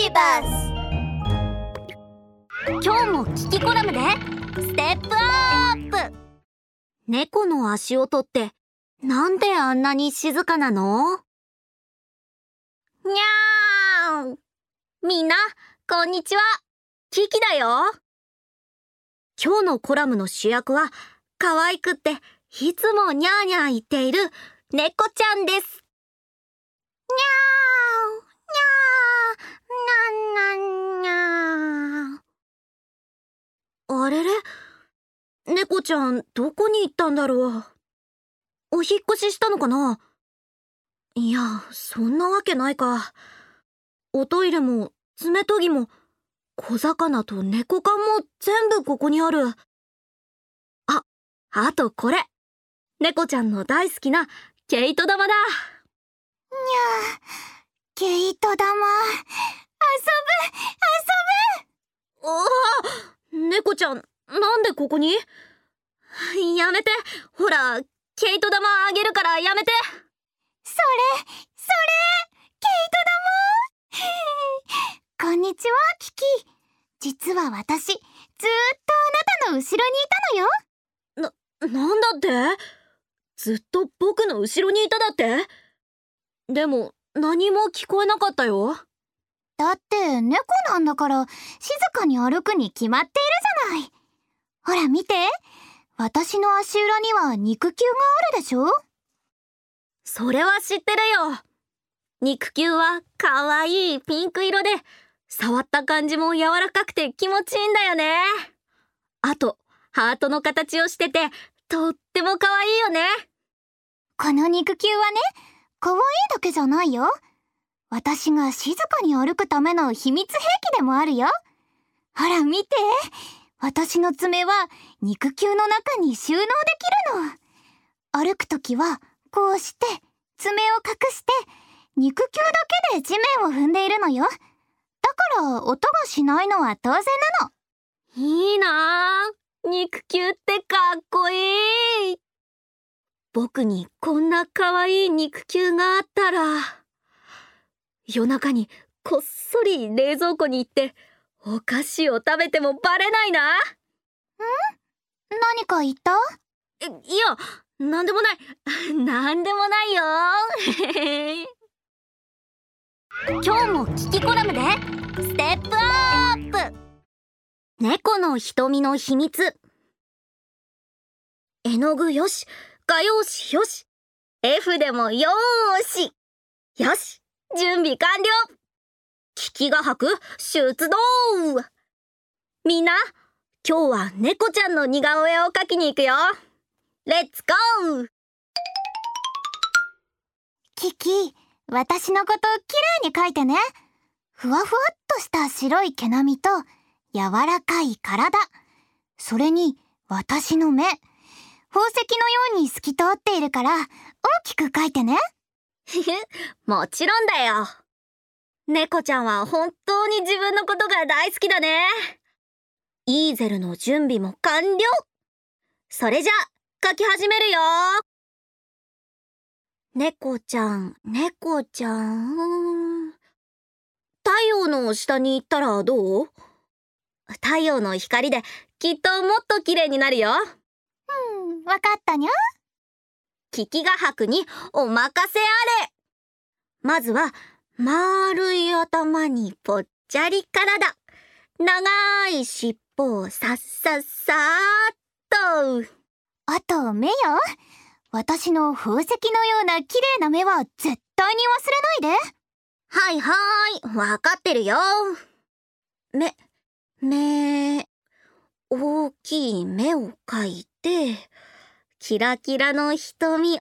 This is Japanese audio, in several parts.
ビバス今日も聞きコラムでステップアップ!猫の足音ってなんであんなに静かなの?にゃーん!みんなこんにちは!キキだよ!今日のコラムの主役は可愛くっていつもニャーニャー言っている猫ちゃんです。にゃーにゃーなんなんにゃあれれ？猫ちゃんどこに行ったんだろう。お引っ越ししたのかな？いやそんなわけないか。おトイレも爪研ぎも小魚と猫缶も全部ここにある。ああとこれ。猫ちゃんの大好きな毛糸玉だ。にゃー、毛糸玉。遊ぶ、遊おお猫ちゃん、なんでここに？やめて。ほら、毛糸玉あげるからやめて。それ、それ毛糸玉？こんにちは、キキ。実は私、ずーっとあなたの後ろにいたのよ。な、なんだって？ずっと僕の後ろにいただって？でも何も聞こえなかったよだって猫なんだから静かに歩くに決まっているじゃない。ほら見て。私の足裏には肉球があるでしょ？それは知ってるよ。肉球はかわいいピンク色で触った感じも柔らかくて気持ちいいんだよね。あとハートの形をしててとっても可愛いよね。この肉球はね可愛いだけじゃないよ私が静かに歩くための秘密兵器でもあるよ。ほら見て。私の爪は肉球の中に収納できるの。歩くときはこうして爪を隠して肉球だけで地面を踏んでいるのよ。だから音がしないのは当然なの。いいな。ぁ肉球ってかっこいい。僕にこんな可愛い肉球があったら。夜中にこっそり冷蔵庫に行ってお菓子を食べてもバレないな。ん？何か言った？いや、なんでもない。なんでもないよ。今日も聞きコラムで。ステップアップ。猫の瞳の秘密。絵の具よし。画用紙よし。F でもよーし。よし準備完了聞きが吐く出動みんな今日は猫ちゃんの似顔絵を描きに行くよレッツゴーキキ、私のこと綺麗に描いてね。ふわふわっとした白い毛並みと柔らかい体。それに私の目。宝石のように透き通っているから大きく描いてね。もちろんだよ。猫ちゃんは本当に自分のことが大好きだね。イーゼルの準備も完了。それじゃ、書き始めるよ。猫ちゃん、猫ちゃん。太陽の下に行ったらどう？太陽の光できっともっと綺麗になるよ。うん、わかったにゃ。聞きが吐くにお任せあれ。まずは、丸い頭にぽっちゃり体。長い尻尾をさっさっさーっと。あと目よ。私の宝石のような綺麗な目は絶対に忘れないで。はいはーい、わかってるよ。目、目、大きい目を描いて、キラキラの瞳を。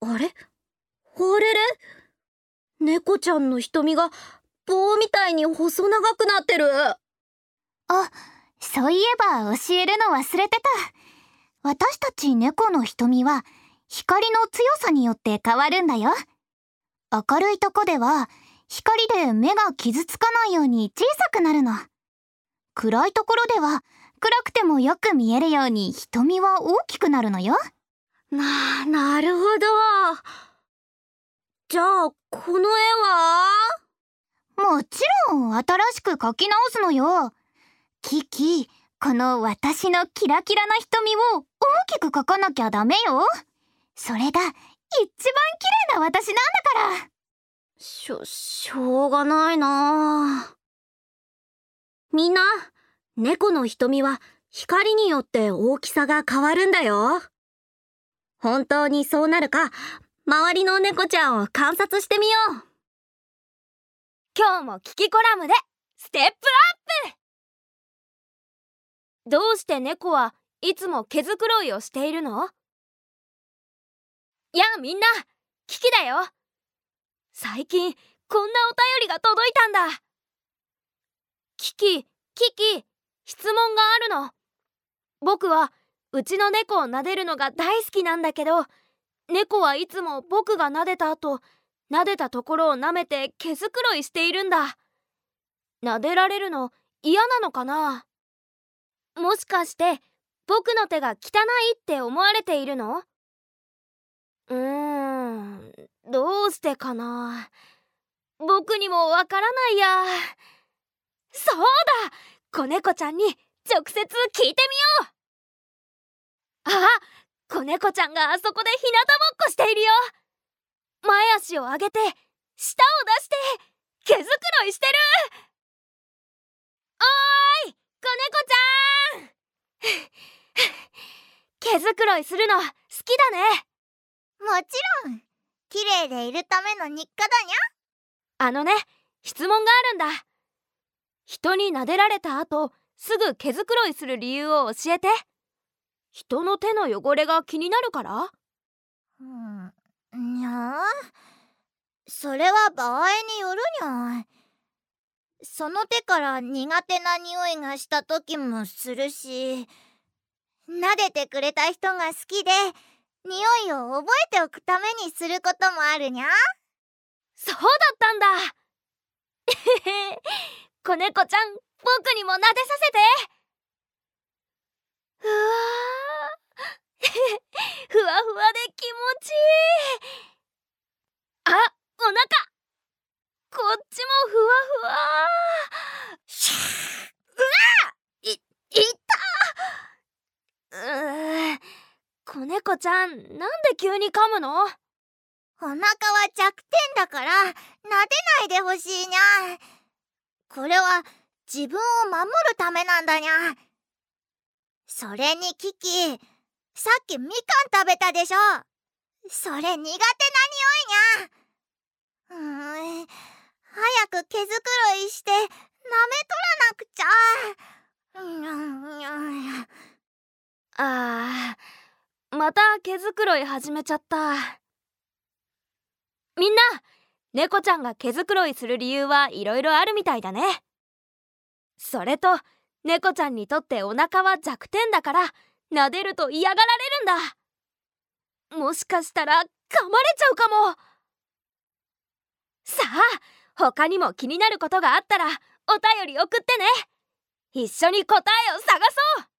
あれ？あれれ猫ちゃんの瞳が棒みたいに細長くなってる。あ、そういえば教えるの忘れてた。私たち猫の瞳は光の強さによって変わるんだよ。明るいとこでは光で目が傷つかないように小さくなるの。暗いところでは暗くてもよく見えるように瞳は大きくなるのよ。な、なるほど。じゃあ、この絵は？ももちろん新しく書き直すのよ。キキこの私のキラキラな瞳を大きく書かなきゃダメよ。それが一番綺麗な私なんだから。しょ、しょうがないなみんな、猫の瞳は光によって大きさが変わるんだよ。本当にそうなるか、周りの猫ちゃんを観察してみよう。今日もキキコラムでステップアップ。どうして猫はいつも毛づくろいをしているの？やあみんなキキだよ。最近こんなお便りが届いたんだ。キキキキ質問があるの。僕はうちの猫を撫でるのが大好きなんだけど猫はいつも僕が撫でた後撫でたところを舐めて毛づくろいしているんだ。撫でられるの嫌なのかな？もしかして僕の手が汚いって思われているの？うーんどうしてかな？僕にもわからないや。そうだ！子猫ちゃんに直接聞いてみよう。あ子猫ちゃんがあそこで日向ぼっこしているよ。前足を上げて舌を出して毛づくろいしてる。おーい子猫ちゃん。毛づくろいするの好きだね。もちろん。綺麗でいるための日課だにゃ。あのね質問があるんだ。人に撫でられた後すぐ毛づくろいする理由を教えて。人の手の汚れが気になるから？うんにゃそれは場合によるにゃその手から苦手な匂いがした時もするし撫でてくれた人が好きで匂いを覚えておくためにすることもあるにゃ。そうだったんだ子猫ちゃん僕にも撫でさせて。うわー。ふわふわで気持ちいい。あお腹。こっちもふわふわ。うわい、いうー子猫ちゃんなんで急に噛むの？お腹は弱点だから撫でないでほしいにゃこれは自分を守るためなんだにゃ。それにキキさっきみかん食べたでしょ。それ苦手な匂いにゃ。うーん早く毛づくろいして舐めとらなくちゃ。うんうんあまた毛づくろい始めちゃった。みんな猫ちゃんが毛づくろいする理由はいろいろあるみたいだね。それと猫ちゃんにとってお腹は弱点だから撫でると嫌がられるんだ。もしかしたら噛まれちゃうかも。さあ他にも気になることがあったらお便り送ってね。一緒に答えを探そう。